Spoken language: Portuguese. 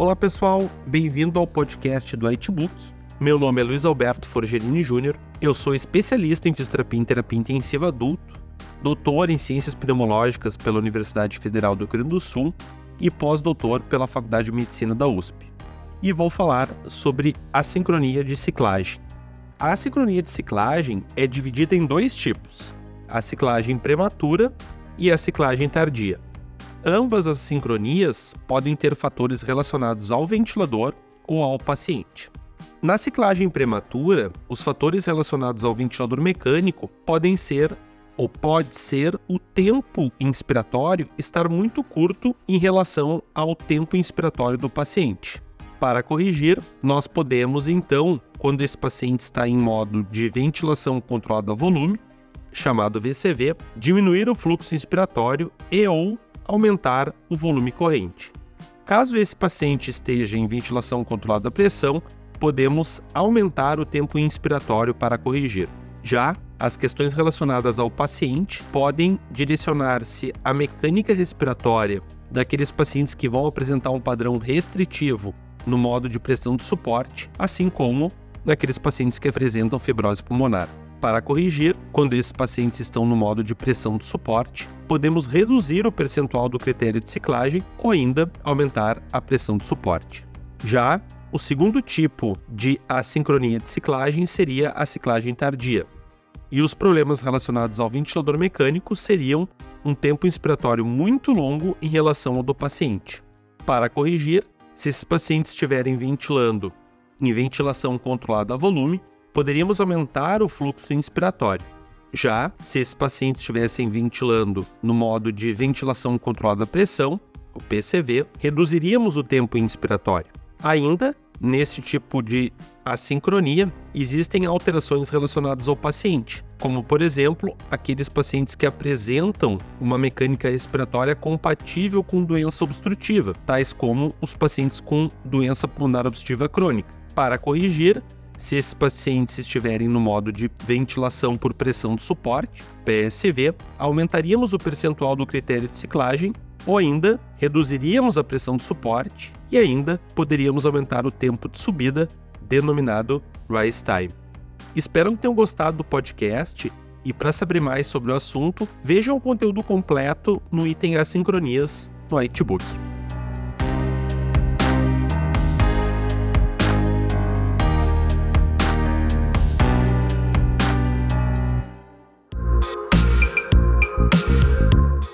Olá pessoal, bem-vindo ao podcast do Whitebook. Meu nome é Luiz Alberto Forgerini Júnior, eu sou especialista em fisioterapia e terapia intensiva adulto, doutor em ciências pneumológicas pela Universidade Federal do Rio Grande do Sul e pós-doutor pela Faculdade de Medicina da USP e vou falar sobre a sincronia de ciclagem. A sincronia de ciclagem é dividida em dois tipos: a ciclagem prematura e a ciclagem tardia. Ambas as sincronias podem ter fatores relacionados ao ventilador ou ao paciente. Na ciclagem prematura, os fatores relacionados ao ventilador mecânico podem ser ou pode ser o tempo inspiratório estar muito curto em relação ao tempo inspiratório do paciente. Para corrigir, nós podemos então, quando esse paciente está em modo de ventilação controlada a volume, chamado VCV, diminuir o fluxo inspiratório e ou aumentar o volume corrente. Caso esse paciente esteja em ventilação controlada a pressão, podemos aumentar o tempo inspiratório para corrigir. Já as questões relacionadas ao paciente podem direcionar-se à mecânica respiratória daqueles pacientes que vão apresentar um padrão restritivo no modo de pressão de suporte, assim como naqueles pacientes que apresentam fibrose pulmonar. Para corrigir, quando esses pacientes estão no modo de pressão de suporte, podemos reduzir o percentual do critério de ciclagem ou ainda aumentar a pressão de suporte. Já o segundo tipo de assincronia de ciclagem seria a ciclagem tardia. E os problemas relacionados ao ventilador mecânico seriam um tempo inspiratório muito longo em relação ao do paciente. Para corrigir, se esses pacientes estiverem ventilando em ventilação controlada a volume, poderíamos aumentar o fluxo inspiratório. Já se esses pacientes estivessem ventilando no modo de ventilação controlada a pressão, o PCV, reduziríamos o tempo inspiratório. Ainda, nesse tipo de assincronia, existem alterações relacionadas ao paciente, como por exemplo, aqueles pacientes que apresentam uma mecânica respiratória compatível com doença obstrutiva, tais como os pacientes com doença pulmonar obstrutiva crônica. Para corrigir, se esses pacientes estiverem no modo de ventilação por pressão de suporte, PSV, aumentaríamos o percentual do critério de ciclagem ou ainda reduziríamos a pressão de suporte e ainda poderíamos aumentar o tempo de subida, denominado rise time. Espero que tenham gostado do podcast e para saber mais sobre o assunto, vejam o conteúdo completo no item Assincronias no Whitebook.